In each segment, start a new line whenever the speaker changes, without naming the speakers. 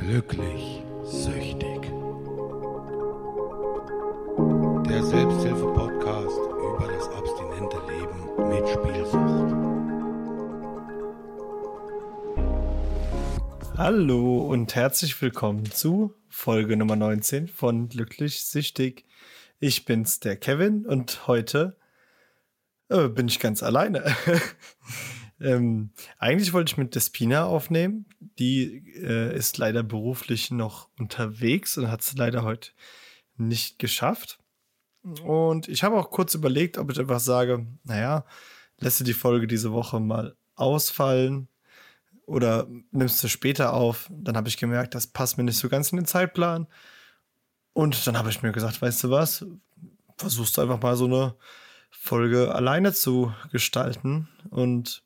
Glücklich süchtig. Der Selbsthilfe-Podcast über das abstinente Leben mit Spielsucht.
Hallo und herzlich willkommen zu Folge Nummer 19 von Glücklich süchtig. Ich bin's, der Kevin, und heute äh, bin ich ganz alleine. ähm, eigentlich wollte ich mit Despina aufnehmen. Die äh, ist leider beruflich noch unterwegs und hat es leider heute nicht geschafft. Und ich habe auch kurz überlegt, ob ich einfach sage, naja, lässt du die Folge diese Woche mal ausfallen oder nimmst du später auf. Dann habe ich gemerkt, das passt mir nicht so ganz in den Zeitplan. Und dann habe ich mir gesagt, weißt du was, versuchst du einfach mal so eine Folge alleine zu gestalten. Und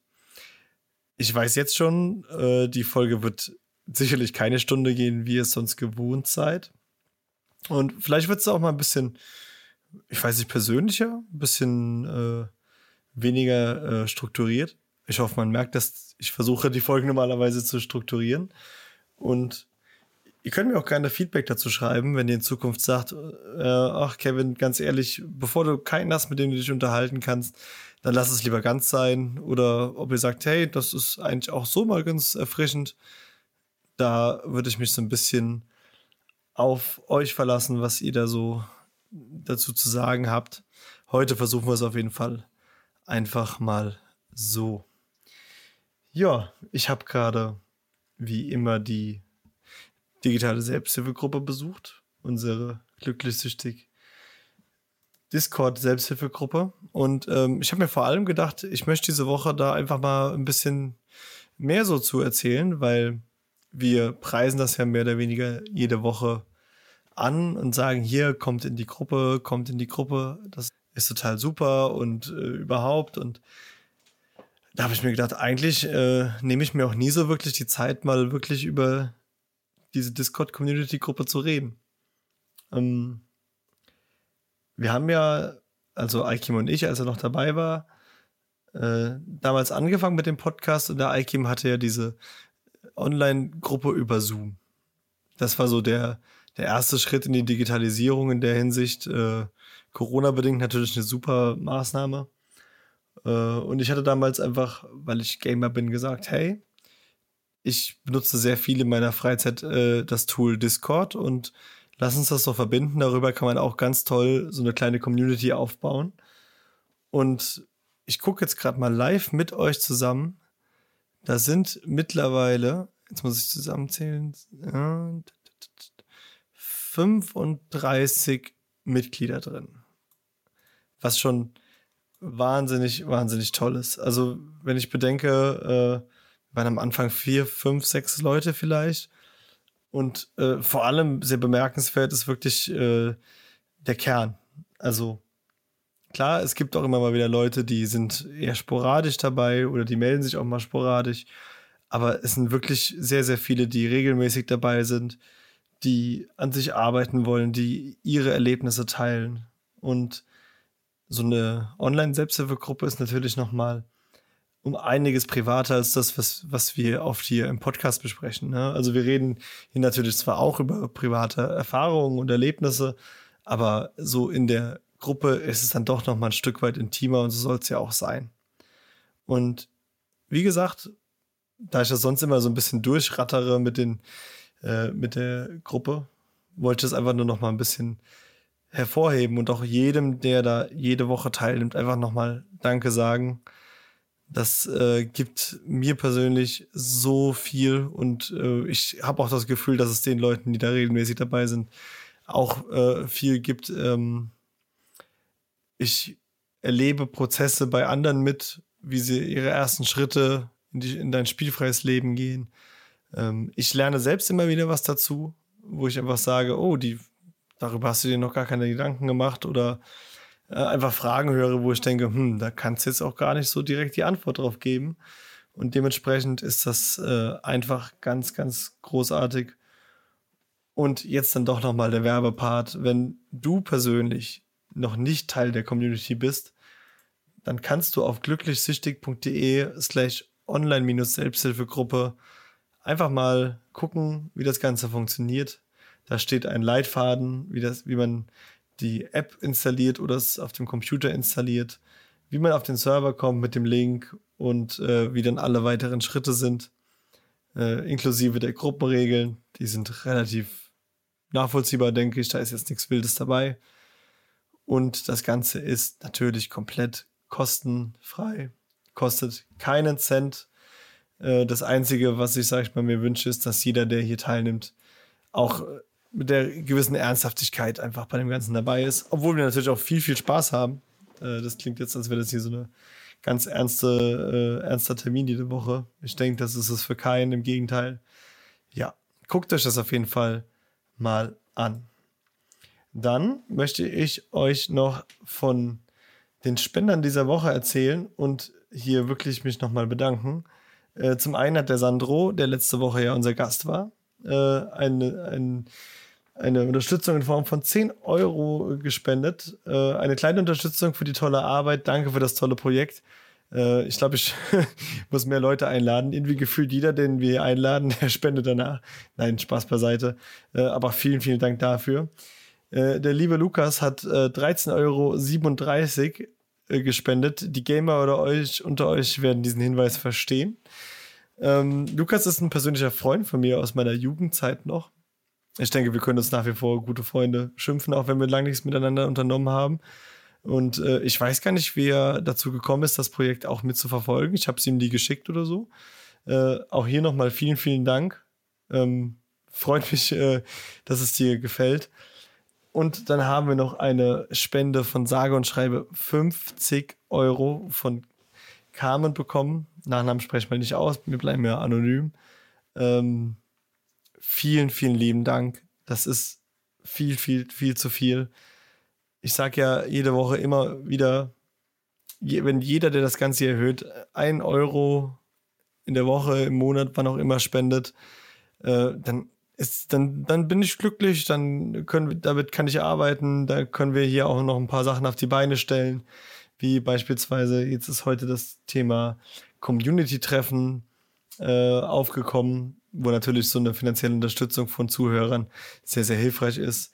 ich weiß jetzt schon, äh, die Folge wird sicherlich keine Stunde gehen, wie ihr es sonst gewohnt seid. Und vielleicht wird es auch mal ein bisschen, ich weiß nicht, persönlicher, ein bisschen äh, weniger äh, strukturiert. Ich hoffe, man merkt, dass ich versuche, die Folgen normalerweise zu strukturieren. Und Ihr könnt mir auch gerne Feedback dazu schreiben, wenn ihr in Zukunft sagt, äh, ach Kevin, ganz ehrlich, bevor du keinen hast, mit dem du dich unterhalten kannst, dann lass es lieber ganz sein. Oder ob ihr sagt, hey, das ist eigentlich auch so mal ganz erfrischend. Da würde ich mich so ein bisschen auf euch verlassen, was ihr da so dazu zu sagen habt. Heute versuchen wir es auf jeden Fall einfach mal so. Ja, ich habe gerade wie immer die digitale Selbsthilfegruppe besucht, unsere glücklich süchtig Discord Selbsthilfegruppe. Und ähm, ich habe mir vor allem gedacht, ich möchte diese Woche da einfach mal ein bisschen mehr so zu erzählen, weil wir preisen das ja mehr oder weniger jede Woche an und sagen, hier kommt in die Gruppe, kommt in die Gruppe, das ist total super und äh, überhaupt. Und da habe ich mir gedacht, eigentlich äh, nehme ich mir auch nie so wirklich die Zeit, mal wirklich über diese Discord-Community-Gruppe zu reden. Ähm, wir haben ja, also Aikim und ich, als er noch dabei war, äh, damals angefangen mit dem Podcast und der Aikim hatte ja diese Online-Gruppe über Zoom. Das war so der, der erste Schritt in die Digitalisierung in der Hinsicht. Äh, Corona-bedingt natürlich eine super Maßnahme. Äh, und ich hatte damals einfach, weil ich Gamer bin, gesagt, hey, ich benutze sehr viel in meiner Freizeit äh, das Tool Discord und lass uns das doch verbinden. Darüber kann man auch ganz toll so eine kleine Community aufbauen. Und ich gucke jetzt gerade mal live mit euch zusammen. Da sind mittlerweile, jetzt muss ich zusammenzählen, 35 Mitglieder drin. Was schon wahnsinnig, wahnsinnig toll ist. Also, wenn ich bedenke, äh, waren am Anfang vier, fünf, sechs Leute vielleicht. Und äh, vor allem sehr bemerkenswert ist wirklich äh, der Kern. Also klar, es gibt auch immer mal wieder Leute, die sind eher sporadisch dabei oder die melden sich auch mal sporadisch. Aber es sind wirklich sehr, sehr viele, die regelmäßig dabei sind, die an sich arbeiten wollen, die ihre Erlebnisse teilen. Und so eine Online-Selbsthilfegruppe ist natürlich nochmal um einiges privater als das, was, was wir oft hier im Podcast besprechen. Ne? Also wir reden hier natürlich zwar auch über private Erfahrungen und Erlebnisse, aber so in der Gruppe ist es dann doch noch mal ein Stück weit intimer und so soll es ja auch sein. Und wie gesagt, da ich das sonst immer so ein bisschen durchrattere mit den äh, mit der Gruppe, wollte ich das einfach nur noch mal ein bisschen hervorheben und auch jedem, der da jede Woche teilnimmt, einfach noch mal Danke sagen das äh, gibt mir persönlich so viel und äh, ich habe auch das Gefühl, dass es den Leuten, die da regelmäßig dabei sind, auch äh, viel gibt. Ähm, ich erlebe Prozesse bei anderen mit, wie sie ihre ersten Schritte in, die, in dein spielfreies Leben gehen. Ähm, ich lerne selbst immer wieder was dazu, wo ich einfach sage, oh, die, darüber hast du dir noch gar keine Gedanken gemacht oder äh, einfach Fragen höre, wo ich denke, hm, da kannst du jetzt auch gar nicht so direkt die Antwort drauf geben. Und dementsprechend ist das äh, einfach ganz, ganz großartig. Und jetzt dann doch nochmal der Werbepart. Wenn du persönlich noch nicht Teil der Community bist, dann kannst du auf glücklichsüchtig.de slash online-selbsthilfegruppe einfach mal gucken, wie das Ganze funktioniert. Da steht ein Leitfaden, wie, das, wie man die App installiert oder es auf dem Computer installiert, wie man auf den Server kommt mit dem Link und äh, wie dann alle weiteren Schritte sind, äh, inklusive der Gruppenregeln. Die sind relativ nachvollziehbar, denke ich. Da ist jetzt nichts Wildes dabei. Und das Ganze ist natürlich komplett kostenfrei, kostet keinen Cent. Äh, das Einzige, was ich, sage ich mal, mir wünsche, ist, dass jeder, der hier teilnimmt, auch mit der gewissen Ernsthaftigkeit einfach bei dem Ganzen dabei ist. Obwohl wir natürlich auch viel, viel Spaß haben. Äh, das klingt jetzt, als wäre das hier so eine ganz ernste, äh, ernster Termin jede Woche. Ich denke, das ist es für keinen. Im Gegenteil. Ja, guckt euch das auf jeden Fall mal an. Dann möchte ich euch noch von den Spendern dieser Woche erzählen und hier wirklich mich nochmal bedanken. Äh, zum einen hat der Sandro, der letzte Woche ja unser Gast war, äh, eine, ein eine Unterstützung in Form von 10 Euro gespendet. Äh, eine kleine Unterstützung für die tolle Arbeit. Danke für das tolle Projekt. Äh, ich glaube, ich muss mehr Leute einladen. Irgendwie gefühlt jeder, den wir einladen, der spendet danach. Nein, Spaß beiseite. Äh, aber vielen, vielen Dank dafür. Äh, der liebe Lukas hat 13,37 Euro äh, gespendet. Die Gamer oder euch unter euch werden diesen Hinweis verstehen. Ähm, Lukas ist ein persönlicher Freund von mir aus meiner Jugendzeit noch ich denke, wir können uns nach wie vor gute Freunde schimpfen, auch wenn wir lange nichts miteinander unternommen haben. Und äh, ich weiß gar nicht, wie er dazu gekommen ist, das Projekt auch mit zu verfolgen. Ich habe es ihm nie geschickt oder so. Äh, auch hier nochmal vielen, vielen Dank. Ähm, freut mich, äh, dass es dir gefällt. Und dann haben wir noch eine Spende von sage und schreibe 50 Euro von Carmen bekommen. Nachnamen sprechen wir nicht aus, wir bleiben ja anonym. Ähm, vielen, vielen lieben Dank. Das ist viel, viel, viel zu viel. Ich sage ja jede Woche immer wieder, wenn jeder, der das Ganze erhöht, ein Euro in der Woche, im Monat, wann auch immer spendet, äh, dann ist, dann, dann bin ich glücklich, dann können damit kann ich arbeiten, da können wir hier auch noch ein paar Sachen auf die Beine stellen, wie beispielsweise, jetzt ist heute das Thema Community-Treffen äh, aufgekommen wo natürlich so eine finanzielle Unterstützung von Zuhörern sehr, sehr hilfreich ist.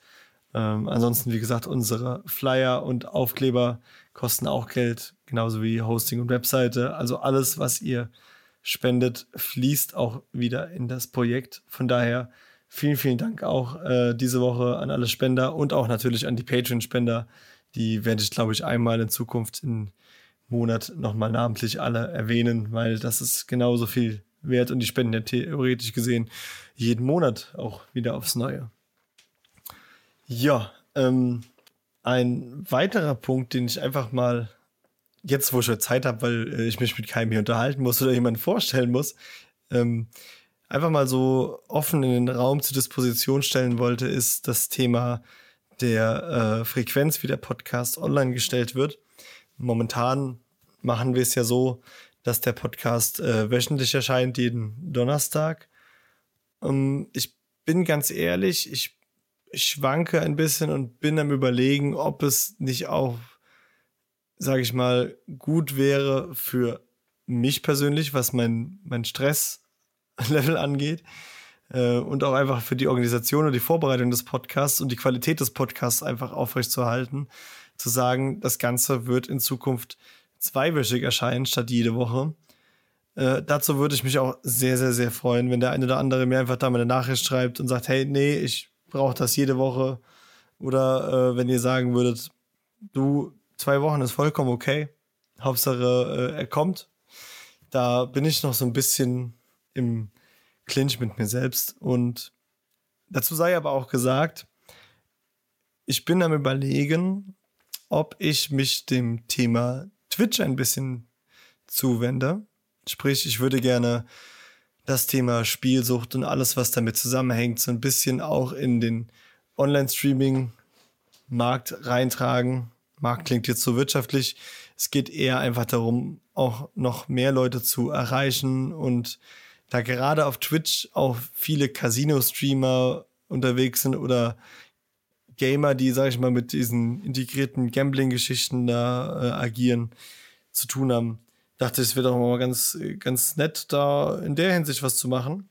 Ähm, ansonsten, wie gesagt, unsere Flyer und Aufkleber kosten auch Geld, genauso wie Hosting und Webseite. Also alles, was ihr spendet, fließt auch wieder in das Projekt. Von daher vielen, vielen Dank auch äh, diese Woche an alle Spender und auch natürlich an die Patreon-Spender. Die werde ich, glaube ich, einmal in Zukunft im Monat nochmal namentlich alle erwähnen, weil das ist genauso viel wert und die spenden ja theoretisch gesehen jeden Monat auch wieder aufs Neue. Ja, ähm, ein weiterer Punkt, den ich einfach mal jetzt, wo ich Zeit habe, weil äh, ich mich mit keinem hier unterhalten muss oder jemanden vorstellen muss, ähm, einfach mal so offen in den Raum zur Disposition stellen wollte, ist das Thema der äh, Frequenz, wie der Podcast online gestellt wird. Momentan machen wir es ja so, dass der Podcast äh, wöchentlich erscheint, jeden Donnerstag. Ähm, ich bin ganz ehrlich, ich, ich schwanke ein bisschen und bin am Überlegen, ob es nicht auch, sage ich mal, gut wäre für mich persönlich, was mein, mein Stresslevel angeht. Äh, und auch einfach für die Organisation und die Vorbereitung des Podcasts und die Qualität des Podcasts einfach aufrechtzuerhalten, zu sagen, das Ganze wird in Zukunft zweiwöchig erscheinen statt jede Woche. Äh, dazu würde ich mich auch sehr, sehr, sehr freuen, wenn der eine oder andere mir einfach da mal eine Nachricht schreibt und sagt, hey, nee, ich brauche das jede Woche. Oder äh, wenn ihr sagen würdet, du, zwei Wochen ist vollkommen okay. Hauptsache, äh, er kommt. Da bin ich noch so ein bisschen im Clinch mit mir selbst. Und dazu sei aber auch gesagt, ich bin am Überlegen, ob ich mich dem Thema Twitch ein bisschen zuwende. Sprich, ich würde gerne das Thema Spielsucht und alles, was damit zusammenhängt, so ein bisschen auch in den Online-Streaming-Markt reintragen. Markt klingt jetzt so wirtschaftlich. Es geht eher einfach darum, auch noch mehr Leute zu erreichen und da gerade auf Twitch auch viele Casino-Streamer unterwegs sind oder Gamer, die, sag ich mal, mit diesen integrierten Gambling-Geschichten da äh, agieren, zu tun haben. Dachte, es wäre doch mal ganz, ganz nett, da in der Hinsicht was zu machen.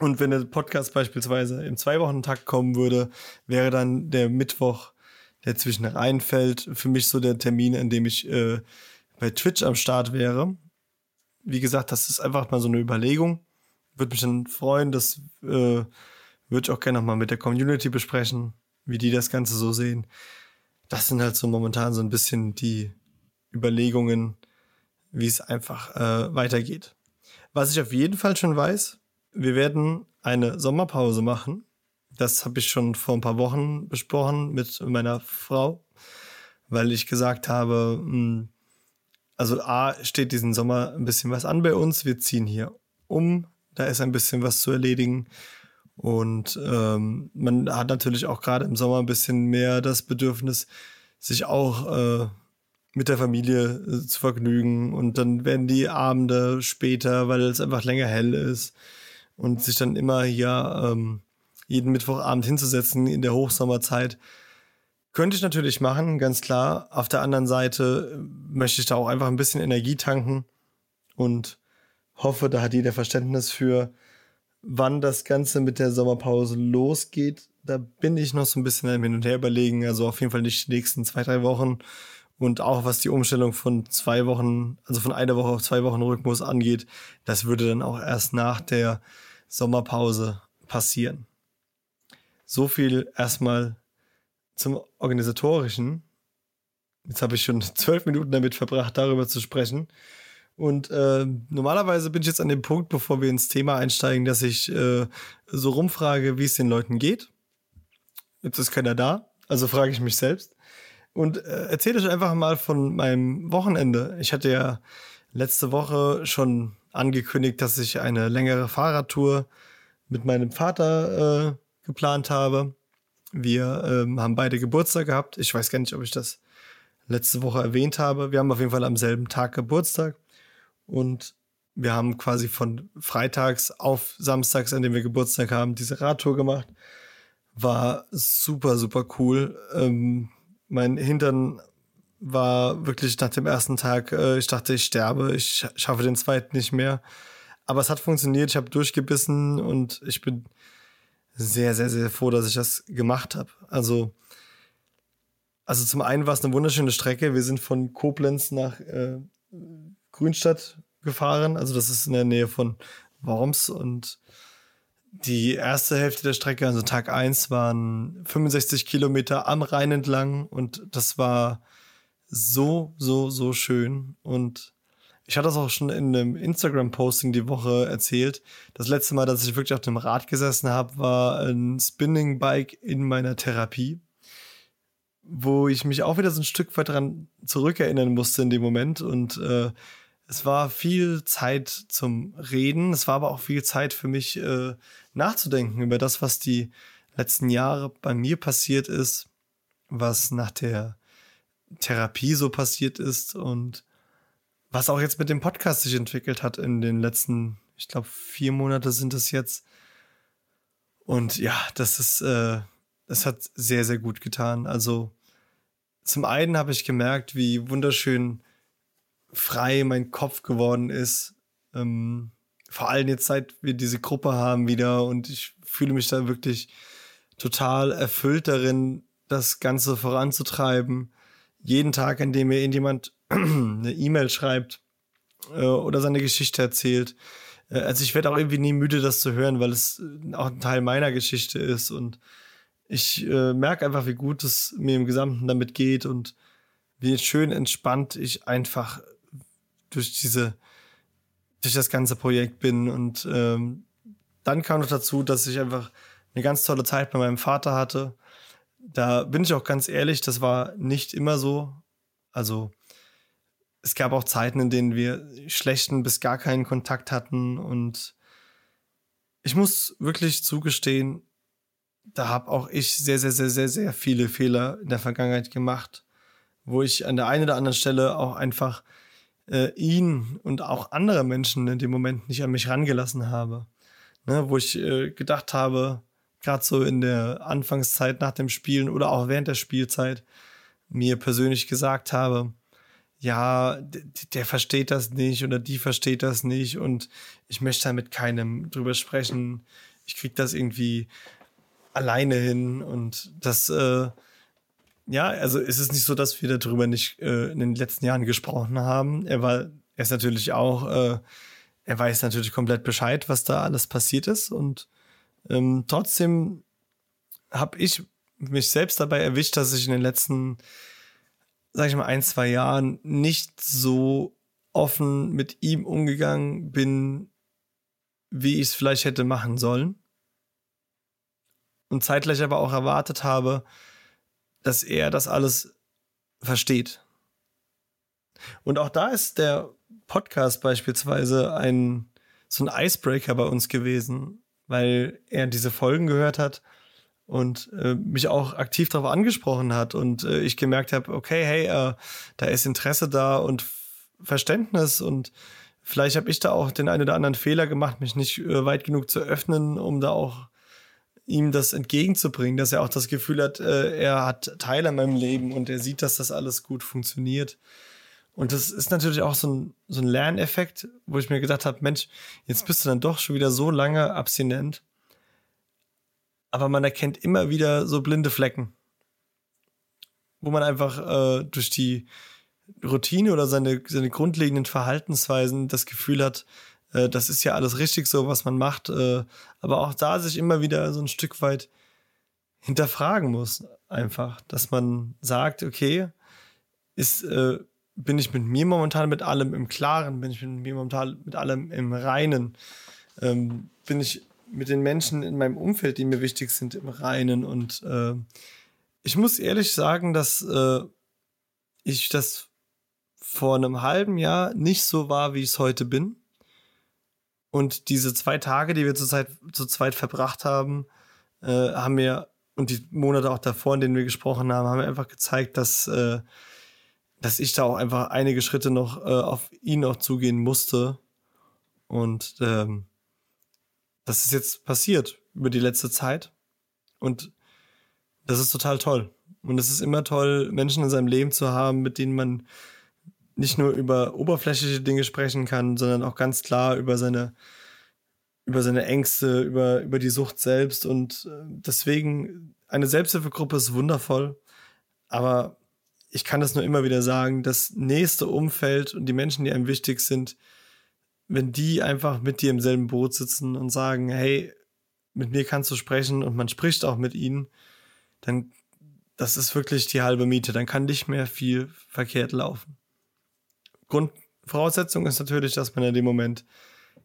Und wenn der Podcast beispielsweise im Zwei-Wochen-Takt kommen würde, wäre dann der Mittwoch, der zwischen reinfällt, für mich so der Termin, an dem ich äh, bei Twitch am Start wäre. Wie gesagt, das ist einfach mal so eine Überlegung. Würde mich dann freuen, das äh, würde ich auch gerne nochmal mit der Community besprechen, wie die das Ganze so sehen. Das sind halt so momentan so ein bisschen die Überlegungen, wie es einfach äh, weitergeht. Was ich auf jeden Fall schon weiß, wir werden eine Sommerpause machen. Das habe ich schon vor ein paar Wochen besprochen mit meiner Frau, weil ich gesagt habe, hm, also A steht diesen Sommer ein bisschen was an bei uns. Wir ziehen hier um, da ist ein bisschen was zu erledigen. Und ähm, man hat natürlich auch gerade im Sommer ein bisschen mehr das Bedürfnis, sich auch äh, mit der Familie äh, zu vergnügen. Und dann werden die Abende später, weil es einfach länger hell ist. Und sich dann immer hier ähm, jeden Mittwochabend hinzusetzen in der Hochsommerzeit. Könnte ich natürlich machen, ganz klar. Auf der anderen Seite äh, möchte ich da auch einfach ein bisschen Energie tanken und hoffe, da hat jeder Verständnis für, wann das Ganze mit der Sommerpause losgeht. Da bin ich noch so ein bisschen hin und her überlegen. Also auf jeden Fall nicht die nächsten zwei, drei Wochen. Und auch was die Umstellung von zwei Wochen, also von einer Woche auf zwei Wochen Rhythmus angeht, das würde dann auch erst nach der Sommerpause passieren. So viel erstmal zum Organisatorischen. Jetzt habe ich schon zwölf Minuten damit verbracht, darüber zu sprechen. Und äh, normalerweise bin ich jetzt an dem Punkt, bevor wir ins Thema einsteigen, dass ich äh, so rumfrage, wie es den Leuten geht. Jetzt ist keiner da, also frage ich mich selbst. Und äh, erzähle euch einfach mal von meinem Wochenende. Ich hatte ja letzte Woche schon angekündigt, dass ich eine längere Fahrradtour mit meinem Vater äh, geplant habe. Wir ähm, haben beide Geburtstag gehabt. Ich weiß gar nicht, ob ich das letzte Woche erwähnt habe. Wir haben auf jeden Fall am selben Tag Geburtstag. Und wir haben quasi von freitags auf samstags, an dem wir Geburtstag haben, diese Radtour gemacht. War super, super cool. Ähm, mein Hintern war wirklich nach dem ersten Tag, äh, ich dachte, ich sterbe, ich schaffe den zweiten nicht mehr. Aber es hat funktioniert, ich habe durchgebissen und ich bin sehr, sehr, sehr froh, dass ich das gemacht habe. Also, also zum einen war es eine wunderschöne Strecke. Wir sind von Koblenz nach äh, Grünstadt gefahren. Also das ist in der Nähe von Worms und die erste Hälfte der Strecke, also Tag eins, waren 65 Kilometer am Rhein entlang und das war so, so, so schön. Und ich hatte das auch schon in einem Instagram-Posting die Woche erzählt. Das letzte Mal, dass ich wirklich auf dem Rad gesessen habe, war ein Spinning-Bike in meiner Therapie, wo ich mich auch wieder so ein Stück weit daran zurückerinnern musste in dem Moment. Und äh, es war viel Zeit zum Reden. Es war aber auch viel Zeit für mich äh, nachzudenken über das, was die letzten Jahre bei mir passiert ist, was nach der Therapie so passiert ist und was auch jetzt mit dem Podcast sich entwickelt hat in den letzten, ich glaube, vier Monate sind es jetzt. Und ja, das ist, äh, das hat sehr, sehr gut getan. Also zum einen habe ich gemerkt, wie wunderschön frei mein Kopf geworden ist. Ähm, vor allem jetzt, seit wir diese Gruppe haben wieder und ich fühle mich da wirklich total erfüllt darin, das Ganze voranzutreiben. Jeden Tag, an dem mir irgendjemand eine E-Mail schreibt äh, oder seine Geschichte erzählt. Äh, also ich werde auch irgendwie nie müde, das zu hören, weil es äh, auch ein Teil meiner Geschichte ist und ich äh, merke einfach, wie gut es mir im Gesamten damit geht und wie schön entspannt ich einfach durch diese durch das ganze Projekt bin und ähm, dann kam noch dazu, dass ich einfach eine ganz tolle Zeit bei meinem Vater hatte. Da bin ich auch ganz ehrlich, das war nicht immer so. Also es gab auch Zeiten, in denen wir schlechten bis gar keinen Kontakt hatten und ich muss wirklich zugestehen, da habe auch ich sehr, sehr, sehr, sehr, sehr viele Fehler in der Vergangenheit gemacht, wo ich an der einen oder anderen Stelle auch einfach äh, ihn und auch andere Menschen in dem Moment nicht an mich rangelassen habe. Ne, wo ich äh, gedacht habe, gerade so in der Anfangszeit nach dem Spielen oder auch während der Spielzeit, mir persönlich gesagt habe, ja, der versteht das nicht oder die versteht das nicht und ich möchte da mit keinem drüber sprechen. Ich krieg das irgendwie alleine hin und das, äh, ja, also ist es nicht so, dass wir darüber nicht äh, in den letzten Jahren gesprochen haben. Er war, er ist natürlich auch, äh, er weiß natürlich komplett Bescheid, was da alles passiert ist und ähm, trotzdem habe ich mich selbst dabei erwischt, dass ich in den letzten, sag ich mal, ein, zwei Jahren nicht so offen mit ihm umgegangen bin, wie ich es vielleicht hätte machen sollen. Und zeitgleich aber auch erwartet habe, dass er das alles versteht. Und auch da ist der Podcast beispielsweise ein so ein Icebreaker bei uns gewesen, weil er diese Folgen gehört hat und äh, mich auch aktiv darauf angesprochen hat und äh, ich gemerkt habe, okay, hey, äh, da ist Interesse da und Verständnis und vielleicht habe ich da auch den einen oder anderen Fehler gemacht, mich nicht äh, weit genug zu öffnen, um da auch ihm das entgegenzubringen, dass er auch das Gefühl hat, äh, er hat Teil an meinem Leben und er sieht, dass das alles gut funktioniert. Und das ist natürlich auch so ein, so ein Lerneffekt, wo ich mir gedacht habe, Mensch, jetzt bist du dann doch schon wieder so lange abstinent aber man erkennt immer wieder so blinde Flecken, wo man einfach äh, durch die Routine oder seine, seine grundlegenden Verhaltensweisen das Gefühl hat, äh, das ist ja alles richtig so, was man macht, äh, aber auch da sich immer wieder so ein Stück weit hinterfragen muss, einfach, dass man sagt, okay, ist, äh, bin ich mit mir momentan mit allem im Klaren, bin ich mit mir momentan mit allem im Reinen, ähm, bin ich mit den Menschen in meinem Umfeld, die mir wichtig sind, im Reinen. Und ich muss ehrlich sagen, dass ich das vor einem halben Jahr nicht so war, wie ich es heute bin. Und diese zwei Tage, die wir zurzeit zu zweit verbracht haben, äh, haben mir, und die Monate auch davor, in denen wir gesprochen haben, haben mir einfach gezeigt, dass, äh, dass ich da auch einfach einige Schritte noch äh, auf ihn noch zugehen musste. Und ähm, das ist jetzt passiert über die letzte Zeit. Und das ist total toll. Und es ist immer toll, Menschen in seinem Leben zu haben, mit denen man nicht nur über oberflächliche Dinge sprechen kann, sondern auch ganz klar über seine, über seine Ängste, über, über die Sucht selbst. Und äh, deswegen, eine Selbsthilfegruppe ist wundervoll. Aber ich kann das nur immer wieder sagen, das nächste Umfeld und die Menschen, die einem wichtig sind, wenn die einfach mit dir im selben Boot sitzen und sagen, hey, mit mir kannst du sprechen und man spricht auch mit ihnen, dann das ist wirklich die halbe Miete. Dann kann nicht mehr viel verkehrt laufen. Grundvoraussetzung ist natürlich, dass man in dem Moment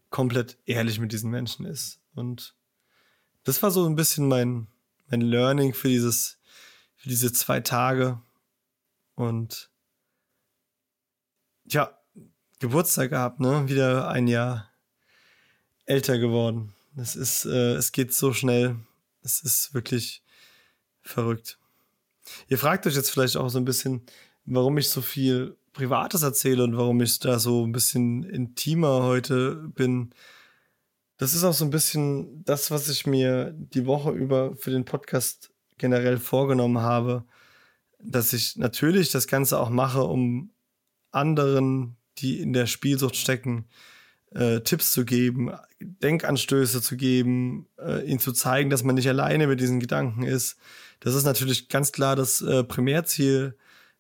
komplett ehrlich mit diesen Menschen ist. Und das war so ein bisschen mein, mein Learning für dieses, für diese zwei Tage. Und ja, Geburtstag gehabt, ne? Wieder ein Jahr älter geworden. Es ist, äh, es geht so schnell. Es ist wirklich verrückt. Ihr fragt euch jetzt vielleicht auch so ein bisschen, warum ich so viel Privates erzähle und warum ich da so ein bisschen intimer heute bin. Das ist auch so ein bisschen das, was ich mir die Woche über für den Podcast generell vorgenommen habe, dass ich natürlich das Ganze auch mache, um anderen die in der Spielsucht stecken, äh, Tipps zu geben, Denkanstöße zu geben, äh, ihnen zu zeigen, dass man nicht alleine mit diesen Gedanken ist. Das ist natürlich ganz klar das äh, Primärziel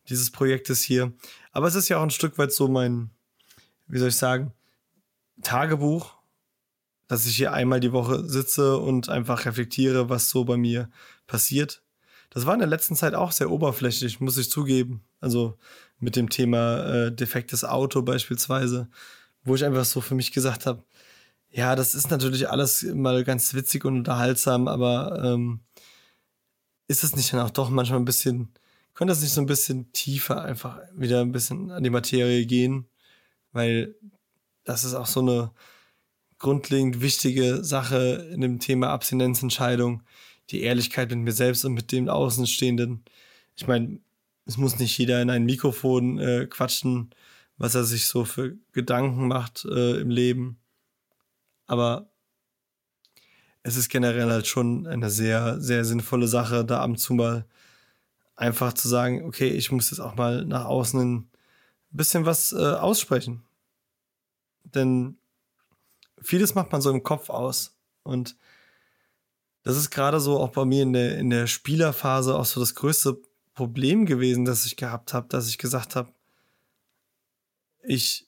dieses Projektes hier. Aber es ist ja auch ein Stück weit so mein, wie soll ich sagen, Tagebuch, dass ich hier einmal die Woche sitze und einfach reflektiere, was so bei mir passiert. Das war in der letzten Zeit auch sehr oberflächlich, muss ich zugeben. Also mit dem Thema äh, defektes Auto beispielsweise, wo ich einfach so für mich gesagt habe, ja, das ist natürlich alles mal ganz witzig und unterhaltsam, aber ähm, ist es nicht dann auch doch manchmal ein bisschen, könnte das nicht so ein bisschen tiefer einfach wieder ein bisschen an die Materie gehen? Weil das ist auch so eine grundlegend wichtige Sache in dem Thema Abstinenzentscheidung, die Ehrlichkeit mit mir selbst und mit dem Außenstehenden. Ich meine, es muss nicht jeder in ein Mikrofon äh, quatschen, was er sich so für Gedanken macht äh, im Leben. Aber es ist generell halt schon eine sehr, sehr sinnvolle Sache, da ab und zu mal einfach zu sagen, okay, ich muss jetzt auch mal nach außen ein bisschen was äh, aussprechen. Denn vieles macht man so im Kopf aus. Und das ist gerade so auch bei mir in der, in der Spielerphase auch so das größte Problem gewesen, das ich gehabt habe, dass ich gesagt habe, ich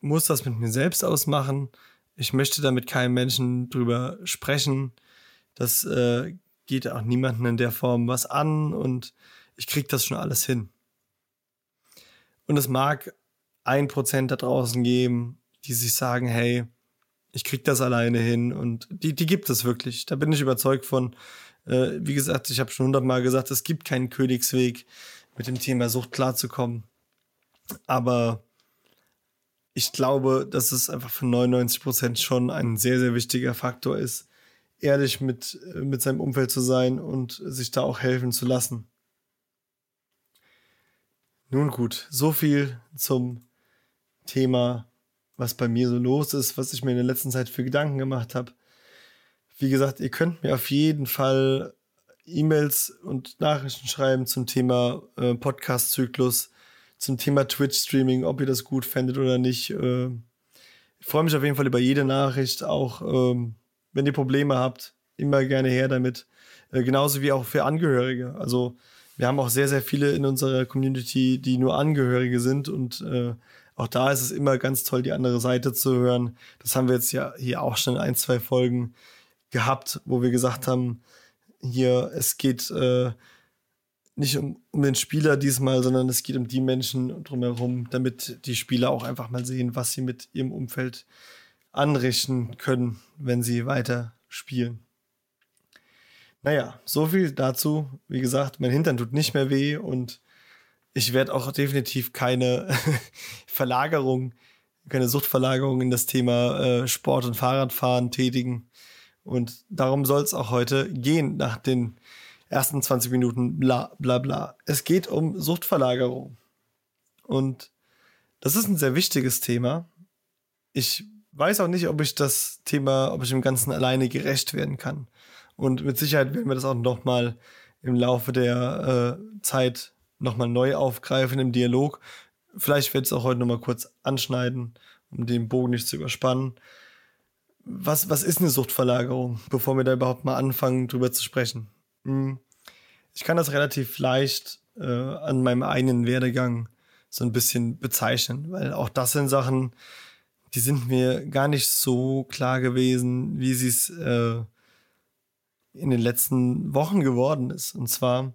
muss das mit mir selbst ausmachen. Ich möchte da mit keinem Menschen drüber sprechen. Das äh, geht auch niemandem in der Form was an und ich krieg das schon alles hin. Und es mag ein Prozent da draußen geben, die sich sagen, hey, ich krieg das alleine hin und die, die gibt es wirklich. Da bin ich überzeugt von. Äh, wie gesagt, ich habe schon hundertmal gesagt, es gibt keinen Königsweg, mit dem Thema Sucht klarzukommen. Aber ich glaube, dass es einfach für 99 Prozent schon ein sehr, sehr wichtiger Faktor ist, ehrlich mit, mit seinem Umfeld zu sein und sich da auch helfen zu lassen. Nun gut, so viel zum Thema, was bei mir so los ist, was ich mir in der letzten Zeit für Gedanken gemacht habe. Wie gesagt, ihr könnt mir auf jeden Fall E-Mails und Nachrichten schreiben zum Thema äh, Podcast-Zyklus, zum Thema Twitch-Streaming, ob ihr das gut fändet oder nicht. Äh, ich freue mich auf jeden Fall über jede Nachricht, auch ähm, wenn ihr Probleme habt, immer gerne her damit. Äh, genauso wie auch für Angehörige. Also wir haben auch sehr, sehr viele in unserer Community, die nur Angehörige sind und äh, auch da ist es immer ganz toll, die andere Seite zu hören. Das haben wir jetzt ja hier auch schon in ein, zwei Folgen gehabt, wo wir gesagt haben, hier, es geht äh, nicht um, um den Spieler diesmal, sondern es geht um die Menschen drumherum, damit die Spieler auch einfach mal sehen, was sie mit ihrem Umfeld anrichten können, wenn sie weiter spielen. Naja, so viel dazu. Wie gesagt, mein Hintern tut nicht mehr weh und ich werde auch definitiv keine Verlagerung, keine Suchtverlagerung in das Thema äh, Sport und Fahrradfahren tätigen. Und darum soll es auch heute gehen, nach den ersten 20 Minuten bla bla bla. Es geht um Suchtverlagerung. Und das ist ein sehr wichtiges Thema. Ich weiß auch nicht, ob ich das Thema, ob ich dem Ganzen alleine gerecht werden kann. Und mit Sicherheit werden wir das auch nochmal im Laufe der äh, Zeit nochmal neu aufgreifen im Dialog. Vielleicht werde ich es auch heute nochmal kurz anschneiden, um den Bogen nicht zu überspannen. Was, was ist eine Suchtverlagerung, bevor wir da überhaupt mal anfangen, drüber zu sprechen? Hm. Ich kann das relativ leicht äh, an meinem eigenen Werdegang so ein bisschen bezeichnen, weil auch das sind Sachen, die sind mir gar nicht so klar gewesen, wie sie es äh, in den letzten Wochen geworden ist. Und zwar,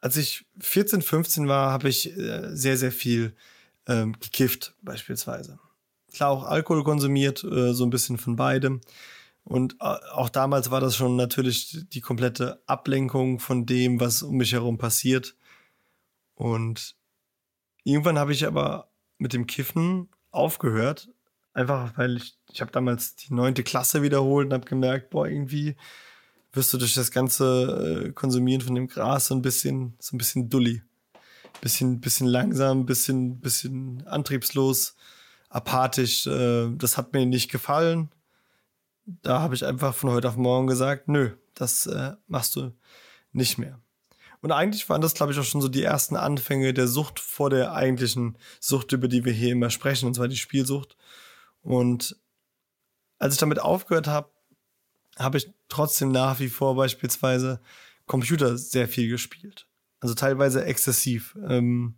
als ich 14, 15 war, habe ich äh, sehr, sehr viel ähm, gekifft, beispielsweise. Klar, auch Alkohol konsumiert, äh, so ein bisschen von beidem. Und äh, auch damals war das schon natürlich die komplette Ablenkung von dem, was um mich herum passiert. Und irgendwann habe ich aber mit dem Kiffen aufgehört. Einfach weil ich, ich habe damals die neunte Klasse wiederholt und habe gemerkt, boah, irgendwie wirst du durch das ganze äh, Konsumieren von dem Gras so ein bisschen, so ein bisschen dulli. Bisschen, bisschen langsam, bisschen, bisschen antriebslos, apathisch. Äh, das hat mir nicht gefallen. Da habe ich einfach von heute auf morgen gesagt, nö, das äh, machst du nicht mehr. Und eigentlich waren das, glaube ich, auch schon so die ersten Anfänge der Sucht vor der eigentlichen Sucht, über die wir hier immer sprechen, und zwar die Spielsucht. Und als ich damit aufgehört habe, habe ich trotzdem nach wie vor beispielsweise Computer sehr viel gespielt. Also teilweise exzessiv. Ähm,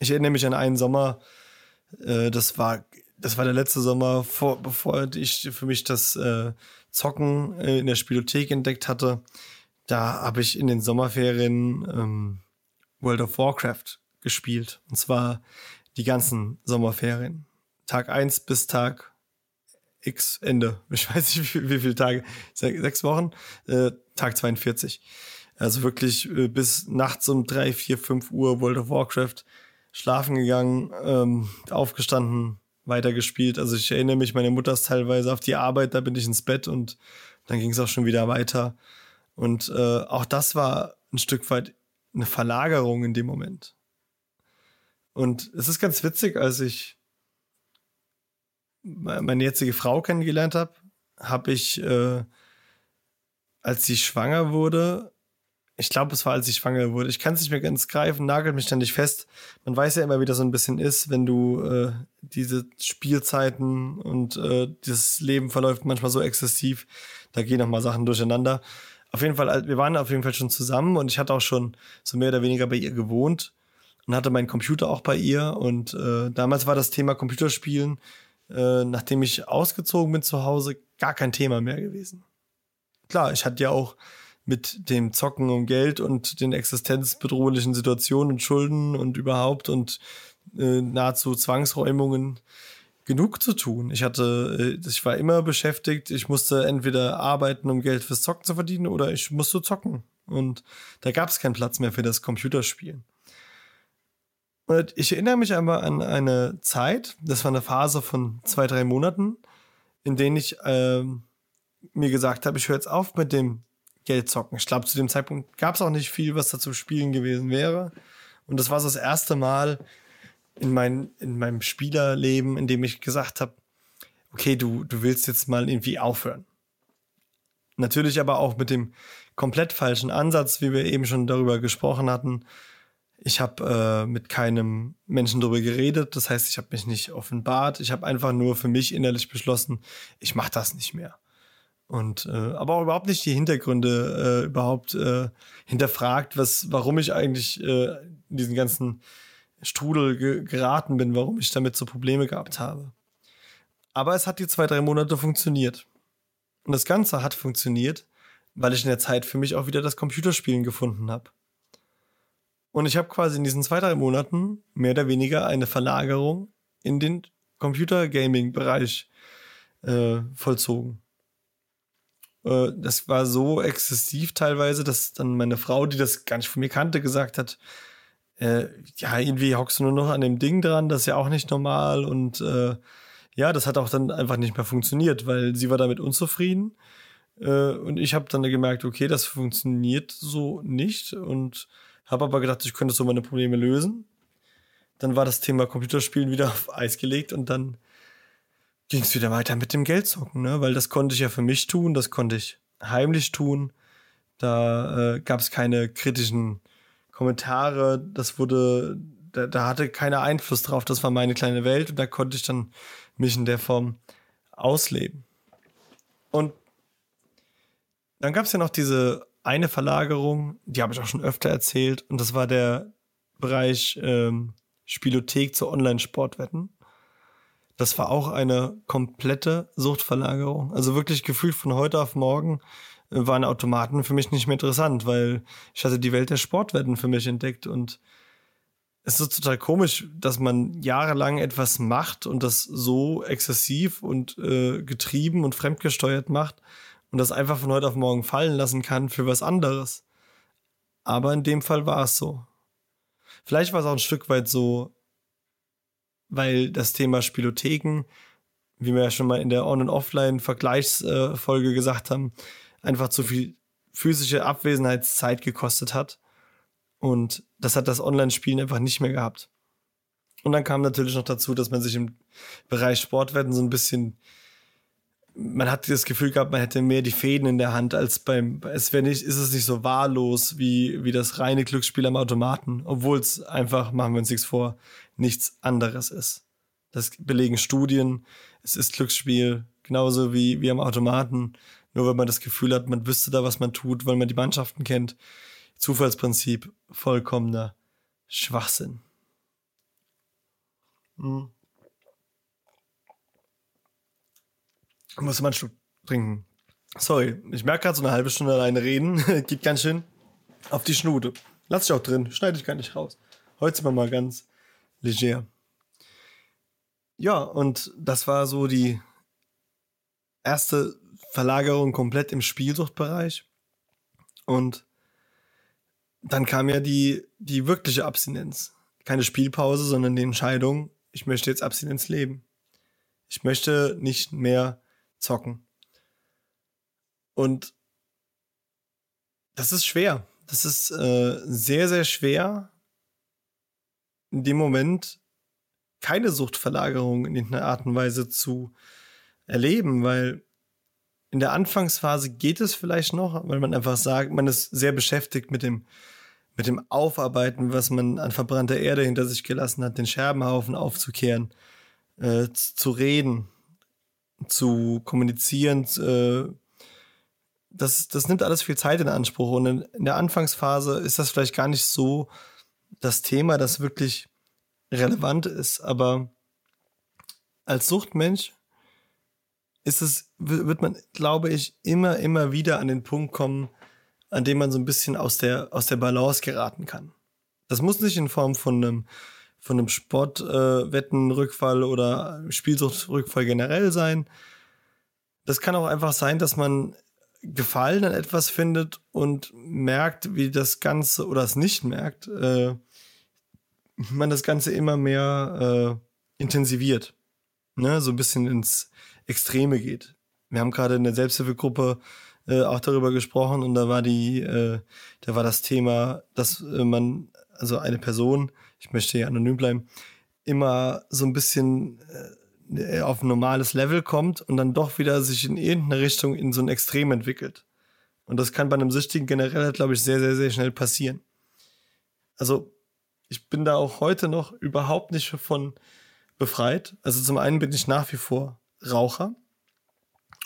ich erinnere mich an einen Sommer, äh, das war das war der letzte Sommer, vor, bevor ich für mich das äh, Zocken äh, in der Spielothek entdeckt hatte da habe ich in den Sommerferien ähm, World of Warcraft gespielt. Und zwar die ganzen Sommerferien. Tag eins bis Tag X Ende. Ich weiß nicht, wie, wie viele Tage. Sechs Wochen. Äh, Tag 42. Also wirklich äh, bis nachts um drei, vier, fünf Uhr World of Warcraft schlafen gegangen, ähm, aufgestanden, weitergespielt. Also ich erinnere mich, meine Mutter ist teilweise auf die Arbeit, da bin ich ins Bett und dann ging es auch schon wieder weiter. Und äh, auch das war ein Stück weit eine Verlagerung in dem Moment. Und es ist ganz witzig, als ich meine jetzige Frau kennengelernt habe, habe ich, äh, als sie schwanger wurde, ich glaube, es war, als ich schwanger wurde. Ich kann es nicht mehr ganz greifen, nagelt mich ständig fest. Man weiß ja immer, wie das so ein bisschen ist, wenn du äh, diese Spielzeiten und äh, das Leben verläuft manchmal so exzessiv. Da gehen noch mal Sachen durcheinander. Auf jeden Fall, wir waren auf jeden Fall schon zusammen und ich hatte auch schon so mehr oder weniger bei ihr gewohnt und hatte meinen Computer auch bei ihr. Und äh, damals war das Thema Computerspielen, äh, nachdem ich ausgezogen bin zu Hause, gar kein Thema mehr gewesen. Klar, ich hatte ja auch mit dem Zocken um Geld und den existenzbedrohlichen Situationen und Schulden und überhaupt und äh, nahezu Zwangsräumungen genug zu tun. Ich hatte, äh, ich war immer beschäftigt. Ich musste entweder arbeiten, um Geld fürs Zocken zu verdienen, oder ich musste zocken. Und da gab es keinen Platz mehr für das Computerspielen. Und ich erinnere mich einmal an eine Zeit, das war eine Phase von zwei, drei Monaten, in denen ich äh, mir gesagt habe, ich höre jetzt auf mit dem Geld zocken. Ich glaube, zu dem Zeitpunkt gab es auch nicht viel, was da zu spielen gewesen wäre. Und das war so das erste Mal in, mein, in meinem Spielerleben, in dem ich gesagt habe, okay, du, du willst jetzt mal irgendwie aufhören. Natürlich aber auch mit dem komplett falschen Ansatz, wie wir eben schon darüber gesprochen hatten. Ich habe äh, mit keinem Menschen darüber geredet, das heißt, ich habe mich nicht offenbart. Ich habe einfach nur für mich innerlich beschlossen, ich mache das nicht mehr und äh, aber auch überhaupt nicht die Hintergründe äh, überhaupt äh, hinterfragt, was, warum ich eigentlich äh, in diesen ganzen Strudel ge geraten bin, warum ich damit so Probleme gehabt habe. Aber es hat die zwei, drei Monate funktioniert. Und das Ganze hat funktioniert, weil ich in der Zeit für mich auch wieder das Computerspielen gefunden habe. Und ich habe quasi in diesen zwei, drei Monaten mehr oder weniger eine Verlagerung in den Computergaming-Bereich äh, vollzogen. Äh, das war so exzessiv teilweise, dass dann meine Frau, die das gar nicht von mir kannte, gesagt hat, äh, ja, irgendwie hockst du nur noch an dem Ding dran, das ist ja auch nicht normal. Und äh, ja, das hat auch dann einfach nicht mehr funktioniert, weil sie war damit unzufrieden. Äh, und ich habe dann gemerkt, okay, das funktioniert so nicht. Und habe aber gedacht, ich könnte so meine Probleme lösen. Dann war das Thema Computerspielen wieder auf Eis gelegt und dann ging es wieder weiter mit dem Geldzocken, ne? Weil das konnte ich ja für mich tun, das konnte ich heimlich tun. Da äh, gab es keine kritischen Kommentare, das wurde, da, da hatte keiner Einfluss drauf, das war meine kleine Welt und da konnte ich dann mich in der Form ausleben. Und dann gab es ja noch diese eine Verlagerung, die habe ich auch schon öfter erzählt, und das war der Bereich ähm, Spielothek zu Online-Sportwetten. Das war auch eine komplette Suchtverlagerung. Also wirklich gefühlt von heute auf morgen äh, waren Automaten für mich nicht mehr interessant, weil ich hatte die Welt der Sportwetten für mich entdeckt und es ist total komisch, dass man jahrelang etwas macht und das so exzessiv und äh, getrieben und fremdgesteuert macht und das einfach von heute auf morgen fallen lassen kann für was anderes. Aber in dem Fall war es so. Vielleicht war es auch ein Stück weit so, weil das Thema Spielotheken, wie wir ja schon mal in der On- und Offline-Vergleichsfolge gesagt haben, einfach zu viel physische Abwesenheitszeit gekostet hat. Und das hat das Online-Spielen einfach nicht mehr gehabt. Und dann kam natürlich noch dazu, dass man sich im Bereich Sportwetten so ein bisschen man hat das Gefühl gehabt, man hätte mehr die Fäden in der Hand als beim, es wäre nicht, ist es nicht so wahllos wie, wie das reine Glücksspiel am Automaten, obwohl es einfach, machen wir uns nichts vor, nichts anderes ist. Das belegen Studien, es ist Glücksspiel, genauso wie, wie am Automaten, nur wenn man das Gefühl hat, man wüsste da, was man tut, weil man die Mannschaften kennt. Zufallsprinzip, vollkommener Schwachsinn. Hm. Muss man Schluck trinken. Sorry, ich merke gerade so eine halbe Stunde alleine reden. Geht ganz schön auf die Schnute. Lass ich auch drin, schneide ich gar nicht raus. Heute sind wir mal ganz leger. Ja, und das war so die erste Verlagerung komplett im Spielsuchtbereich. Und dann kam ja die, die wirkliche Abstinenz. Keine Spielpause, sondern die Entscheidung, ich möchte jetzt Abstinenz leben. Ich möchte nicht mehr zocken. Und das ist schwer. Das ist äh, sehr, sehr schwer, in dem Moment keine Suchtverlagerung in irgendeiner Art und Weise zu erleben, weil in der Anfangsphase geht es vielleicht noch, weil man einfach sagt, man ist sehr beschäftigt mit dem, mit dem Aufarbeiten, was man an verbrannter Erde hinter sich gelassen hat, den Scherbenhaufen aufzukehren, äh, zu reden, zu kommunizieren. Äh, das, das nimmt alles viel Zeit in Anspruch. Und in, in der Anfangsphase ist das vielleicht gar nicht so das Thema, das wirklich relevant ist. Aber als Suchtmensch ist es, wird man, glaube ich, immer, immer wieder an den Punkt kommen, an dem man so ein bisschen aus der, aus der Balance geraten kann. Das muss nicht in Form von einem, von einem Sportwettenrückfall äh, oder Spielsuchtrückfall generell sein. Das kann auch einfach sein, dass man Gefallen an etwas findet und merkt, wie das Ganze oder es nicht merkt, äh, man das Ganze immer mehr äh, intensiviert. Ne? So ein bisschen ins Extreme geht. Wir haben gerade in der Selbsthilfegruppe äh, auch darüber gesprochen und da war die, äh, da war das Thema, dass äh, man, also eine Person, ich möchte hier anonym bleiben, immer so ein bisschen äh, auf ein normales Level kommt und dann doch wieder sich in irgendeine Richtung in so ein Extrem entwickelt. Und das kann bei einem Süchtigen generell, glaube ich, sehr, sehr, sehr schnell passieren. Also ich bin da auch heute noch überhaupt nicht von befreit. Also zum einen bin ich nach wie vor Raucher.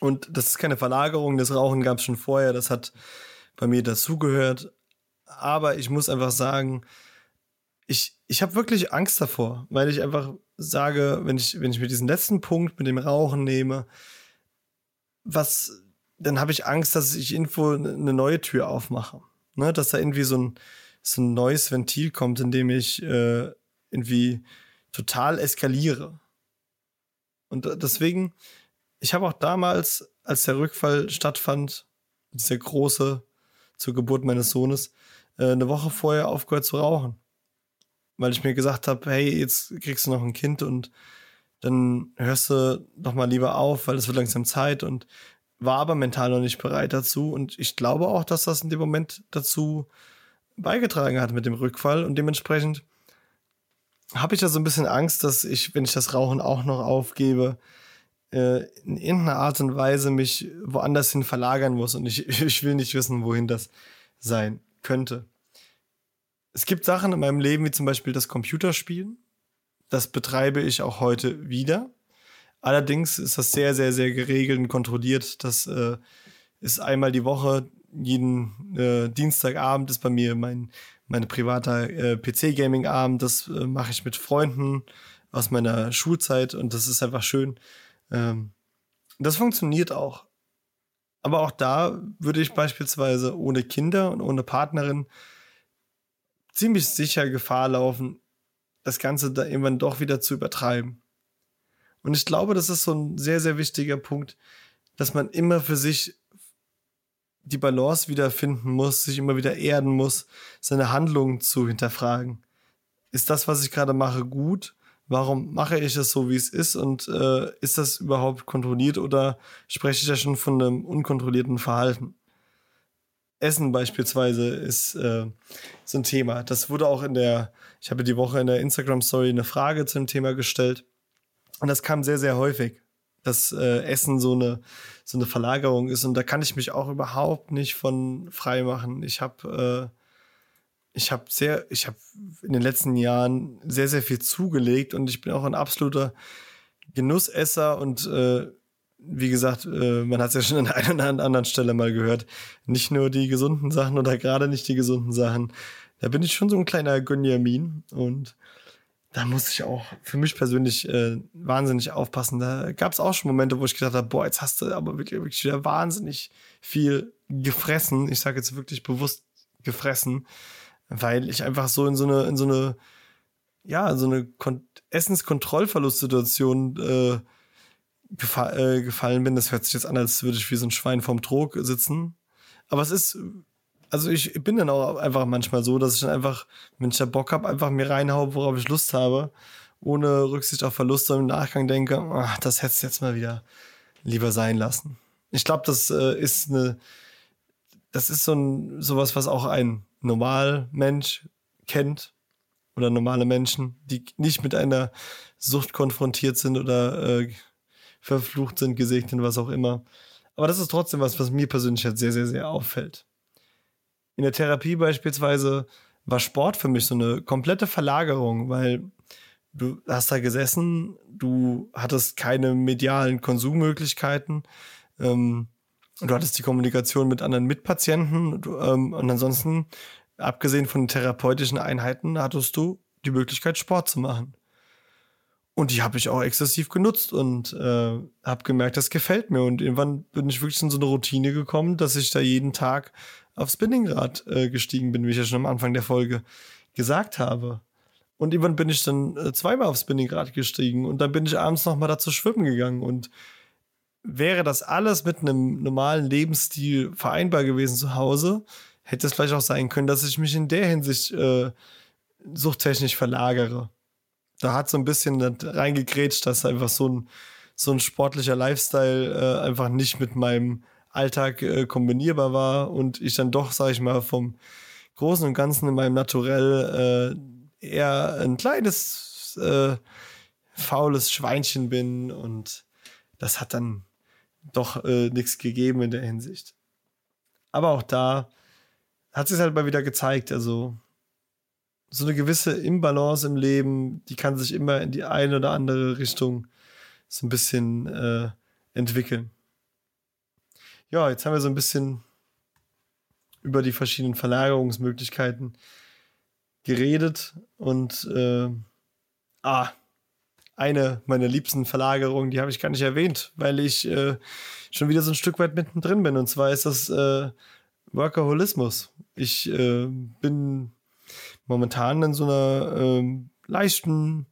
Und das ist keine Verlagerung, das Rauchen gab es schon vorher, das hat bei mir dazugehört. Aber ich muss einfach sagen, ich, ich habe wirklich Angst davor, weil ich einfach sage, wenn ich, wenn ich mir diesen letzten Punkt mit dem Rauchen nehme, was, dann habe ich Angst, dass ich irgendwo eine neue Tür aufmache. Ne? Dass da irgendwie so ein, so ein neues Ventil kommt, in dem ich äh, irgendwie total eskaliere. Und deswegen, ich habe auch damals, als der Rückfall stattfand, dieser große zur Geburt meines Sohnes, äh, eine Woche vorher aufgehört zu rauchen. Weil ich mir gesagt habe, hey, jetzt kriegst du noch ein Kind und dann hörst du doch mal lieber auf, weil es wird langsam Zeit und war aber mental noch nicht bereit dazu. Und ich glaube auch, dass das in dem Moment dazu beigetragen hat mit dem Rückfall und dementsprechend habe ich da so ein bisschen Angst, dass ich, wenn ich das Rauchen auch noch aufgebe, äh, in irgendeiner Art und Weise mich woanders hin verlagern muss und ich, ich will nicht wissen, wohin das sein könnte. Es gibt Sachen in meinem Leben, wie zum Beispiel das Computerspielen. Das betreibe ich auch heute wieder. Allerdings ist das sehr, sehr, sehr geregelt und kontrolliert. Das äh, ist einmal die Woche, jeden äh, Dienstagabend ist bei mir mein meine private äh, PC-Gaming-Abend. Das äh, mache ich mit Freunden aus meiner Schulzeit und das ist einfach schön. Ähm, das funktioniert auch. Aber auch da würde ich beispielsweise ohne Kinder und ohne Partnerin ziemlich sicher Gefahr laufen, das Ganze da irgendwann doch wieder zu übertreiben. Und ich glaube, das ist so ein sehr, sehr wichtiger Punkt, dass man immer für sich die Balance wiederfinden muss, sich immer wieder erden muss, seine Handlungen zu hinterfragen. Ist das, was ich gerade mache, gut? Warum mache ich es so, wie es ist? Und äh, ist das überhaupt kontrolliert oder spreche ich ja schon von einem unkontrollierten Verhalten? Essen beispielsweise ist äh, so ein Thema. Das wurde auch in der, ich habe die Woche in der Instagram-Story eine Frage zum Thema gestellt. Und das kam sehr, sehr häufig dass äh, Essen so eine, so eine Verlagerung ist. Und da kann ich mich auch überhaupt nicht von frei machen. Ich habe äh, ich sehr, ich habe in den letzten Jahren sehr, sehr viel zugelegt und ich bin auch ein absoluter Genussesser und äh, wie gesagt, äh, man hat es ja schon an einer oder anderen Stelle mal gehört, nicht nur die gesunden Sachen oder gerade nicht die gesunden Sachen. Da bin ich schon so ein kleiner Gönjamin und da muss ich auch für mich persönlich äh, wahnsinnig aufpassen. Da gab es auch schon Momente, wo ich gedacht habe, boah, jetzt hast du aber wirklich, wirklich wieder wahnsinnig viel gefressen. Ich sage jetzt wirklich bewusst gefressen, weil ich einfach so in so eine, in so eine, ja, so eine Kon Essenskontrollverlustsituation äh, gefa äh, gefallen bin. Das hört sich jetzt an, als würde ich wie so ein Schwein vorm Trog sitzen. Aber es ist also ich bin dann auch einfach manchmal so, dass ich dann einfach, wenn ich da Bock habe, einfach mir reinhaue, worauf ich Lust habe, ohne Rücksicht auf Verluste im Nachgang denke, ach, das hättest du jetzt mal wieder lieber sein lassen. Ich glaube, das äh, ist eine, das ist so ein, sowas, was auch ein Normalmensch kennt oder normale Menschen, die nicht mit einer Sucht konfrontiert sind oder äh, verflucht sind, gesegnet, was auch immer. Aber das ist trotzdem was, was mir persönlich halt sehr, sehr, sehr auffällt. In der Therapie beispielsweise war Sport für mich so eine komplette Verlagerung, weil du hast da gesessen, du hattest keine medialen Konsummöglichkeiten, ähm, du hattest die Kommunikation mit anderen Mitpatienten du, ähm, und ansonsten, abgesehen von therapeutischen Einheiten, hattest du die Möglichkeit, Sport zu machen. Und die habe ich auch exzessiv genutzt und äh, habe gemerkt, das gefällt mir. Und irgendwann bin ich wirklich in so eine Routine gekommen, dass ich da jeden Tag aufs Spinningrad äh, gestiegen bin, wie ich ja schon am Anfang der Folge gesagt habe. Und irgendwann bin ich dann äh, zweimal aufs Spinningrad gestiegen und dann bin ich abends nochmal dazu schwimmen gegangen. Und wäre das alles mit einem normalen Lebensstil vereinbar gewesen zu Hause, hätte es vielleicht auch sein können, dass ich mich in der Hinsicht äh, suchttechnisch verlagere da hat so ein bisschen reingegrätscht, dass einfach so ein, so ein sportlicher Lifestyle äh, einfach nicht mit meinem Alltag äh, kombinierbar war und ich dann doch, sag ich mal, vom Großen und Ganzen in meinem Naturell äh, eher ein kleines äh, faules Schweinchen bin und das hat dann doch äh, nichts gegeben in der Hinsicht. Aber auch da hat sich halt mal wieder gezeigt, also so eine gewisse Imbalance im Leben, die kann sich immer in die eine oder andere Richtung so ein bisschen äh, entwickeln. Ja, jetzt haben wir so ein bisschen über die verschiedenen Verlagerungsmöglichkeiten geredet und äh, ah, eine meiner liebsten Verlagerungen, die habe ich gar nicht erwähnt, weil ich äh, schon wieder so ein Stück weit mittendrin bin. Und zwar ist das äh, Workaholismus. Ich äh, bin momentan in so einer ähm, leichten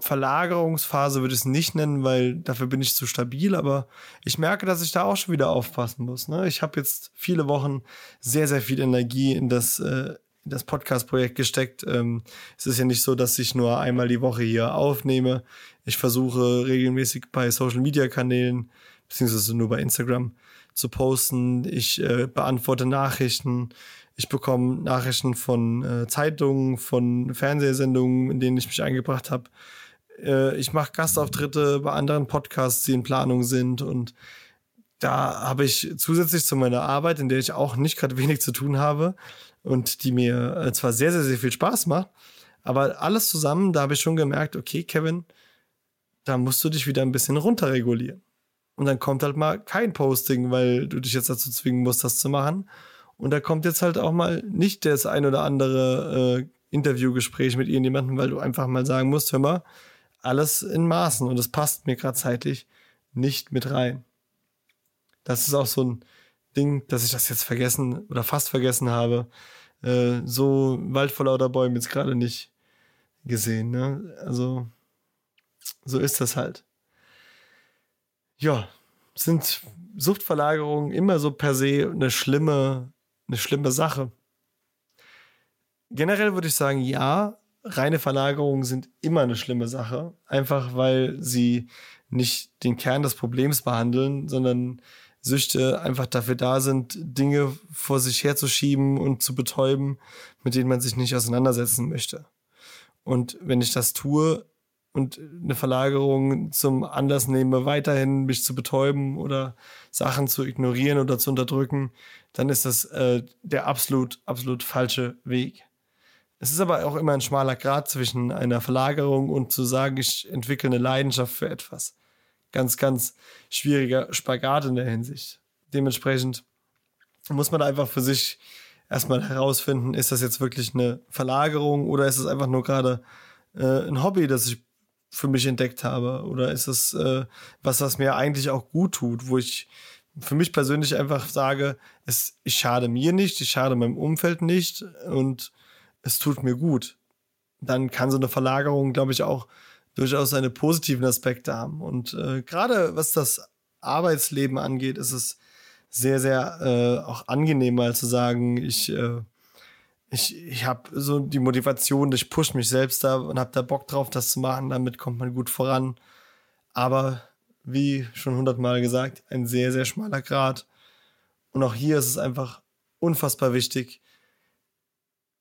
Verlagerungsphase würde ich es nicht nennen, weil dafür bin ich zu stabil, aber ich merke, dass ich da auch schon wieder aufpassen muss. Ne? Ich habe jetzt viele Wochen sehr, sehr viel Energie in das, äh, das Podcast-Projekt gesteckt. Ähm, es ist ja nicht so, dass ich nur einmal die Woche hier aufnehme. Ich versuche regelmäßig bei Social-Media-Kanälen, beziehungsweise nur bei Instagram, zu posten. Ich äh, beantworte Nachrichten. Ich bekomme Nachrichten von äh, Zeitungen, von Fernsehsendungen, in denen ich mich eingebracht habe. Äh, ich mache Gastauftritte bei anderen Podcasts, die in Planung sind. Und da habe ich zusätzlich zu meiner Arbeit, in der ich auch nicht gerade wenig zu tun habe und die mir äh, zwar sehr, sehr, sehr viel Spaß macht, aber alles zusammen, da habe ich schon gemerkt, okay, Kevin, da musst du dich wieder ein bisschen runterregulieren. Und dann kommt halt mal kein Posting, weil du dich jetzt dazu zwingen musst, das zu machen. Und da kommt jetzt halt auch mal nicht das ein oder andere äh, Interviewgespräch mit irgendjemandem, weil du einfach mal sagen musst, hör mal, alles in Maßen und es passt mir gerade zeitlich nicht mit rein. Das ist auch so ein Ding, dass ich das jetzt vergessen oder fast vergessen habe. Äh, so Wald vor lauter Bäumen jetzt gerade nicht gesehen. Ne? Also so ist das halt. Ja, sind Suchtverlagerungen immer so per se eine schlimme eine schlimme Sache. Generell würde ich sagen, ja, reine Verlagerungen sind immer eine schlimme Sache, einfach weil sie nicht den Kern des Problems behandeln, sondern Süchte einfach dafür da sind, Dinge vor sich herzuschieben und zu betäuben, mit denen man sich nicht auseinandersetzen möchte. Und wenn ich das tue, und eine Verlagerung zum Anlass nehme, weiterhin mich zu betäuben oder Sachen zu ignorieren oder zu unterdrücken, dann ist das äh, der absolut, absolut falsche Weg. Es ist aber auch immer ein schmaler Grad zwischen einer Verlagerung und zu sagen, ich entwickle eine Leidenschaft für etwas. Ganz, ganz schwieriger Spagat in der Hinsicht. Dementsprechend muss man einfach für sich erstmal herausfinden, ist das jetzt wirklich eine Verlagerung oder ist es einfach nur gerade äh, ein Hobby, das ich für mich entdeckt habe? Oder ist es äh, was, was mir eigentlich auch gut tut, wo ich für mich persönlich einfach sage, es, ich schade mir nicht, ich schade meinem Umfeld nicht und es tut mir gut. Dann kann so eine Verlagerung, glaube ich, auch durchaus seine positiven Aspekte haben. Und äh, gerade was das Arbeitsleben angeht, ist es sehr, sehr äh, auch angenehmer zu sagen, ich äh, ich, ich habe so die Motivation, ich push mich selbst da und habe da Bock drauf, das zu machen. Damit kommt man gut voran. Aber wie schon hundertmal gesagt, ein sehr, sehr schmaler Grad. Und auch hier ist es einfach unfassbar wichtig,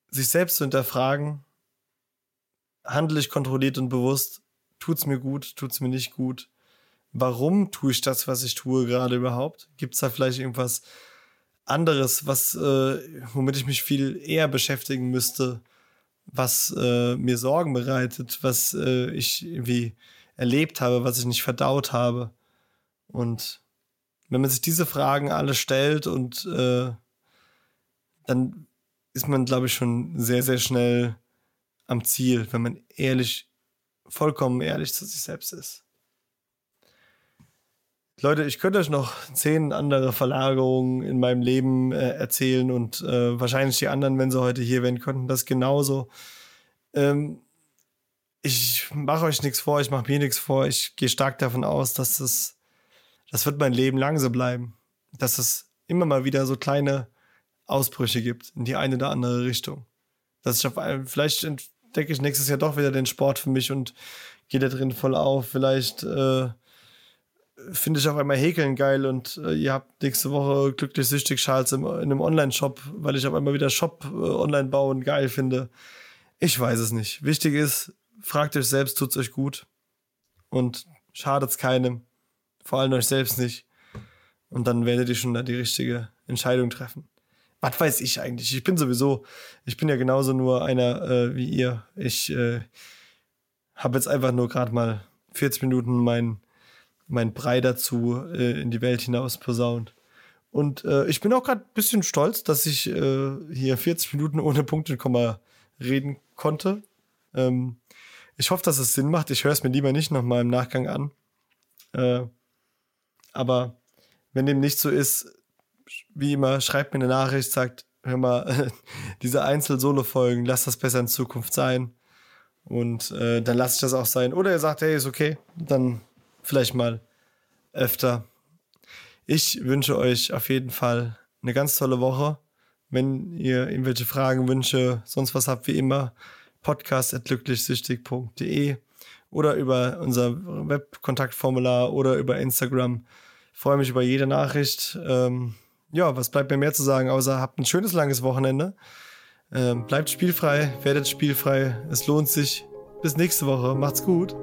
sich selbst zu hinterfragen, handle ich kontrolliert und bewusst, tut's mir gut, tut's mir nicht gut, warum tue ich das, was ich tue gerade überhaupt? Gibt es da vielleicht irgendwas anderes, was, äh, womit ich mich viel eher beschäftigen müsste, was äh, mir Sorgen bereitet, was äh, ich irgendwie erlebt habe, was ich nicht verdaut habe. Und wenn man sich diese Fragen alle stellt und äh, dann ist man, glaube ich, schon sehr, sehr schnell am Ziel, wenn man ehrlich, vollkommen ehrlich zu sich selbst ist. Leute, ich könnte euch noch zehn andere Verlagerungen in meinem Leben äh, erzählen und äh, wahrscheinlich die anderen, wenn sie heute hier wären, könnten das genauso. Ähm, ich mache euch nichts vor, ich mache mir nichts vor. Ich gehe stark davon aus, dass das, das wird mein Leben lang so bleiben. Dass es immer mal wieder so kleine Ausbrüche gibt in die eine oder andere Richtung. Dass ich auf einem, vielleicht entdecke ich nächstes Jahr doch wieder den Sport für mich und gehe da drin voll auf. Vielleicht äh, finde ich auf einmal Häkeln geil und äh, ihr habt nächste Woche glücklich süchtig Schals im, in einem Online-Shop, weil ich auf einmal wieder Shop äh, online bauen geil finde. Ich weiß es nicht. Wichtig ist, fragt euch selbst, tut's euch gut und schadet's keinem, vor allem euch selbst nicht. Und dann werdet ihr schon da die richtige Entscheidung treffen. Was weiß ich eigentlich? Ich bin sowieso, ich bin ja genauso nur einer äh, wie ihr. Ich äh, habe jetzt einfach nur gerade mal 40 Minuten mein mein Brei dazu äh, in die Welt hinaus posaunt. Und äh, ich bin auch gerade ein bisschen stolz, dass ich äh, hier 40 Minuten ohne Punkt und Komma reden konnte. Ähm, ich hoffe, dass es Sinn macht. Ich höre es mir lieber nicht nochmal im Nachgang an. Äh, aber wenn dem nicht so ist, wie immer, schreibt mir eine Nachricht, sagt, hör mal, diese Einzel-Solo-Folgen, lass das besser in Zukunft sein. Und äh, dann lasse ich das auch sein. Oder ihr sagt, hey, ist okay, dann vielleicht mal öfter. Ich wünsche euch auf jeden Fall eine ganz tolle Woche. Wenn ihr irgendwelche Fragen, Wünsche, sonst was habt, wie immer, podcast.glücklichsüchtig.de oder über unser Webkontaktformular oder über Instagram. Ich freue mich über jede Nachricht. Ähm, ja, was bleibt mir mehr zu sagen, außer habt ein schönes langes Wochenende. Ähm, bleibt spielfrei, werdet spielfrei. Es lohnt sich. Bis nächste Woche. Macht's gut.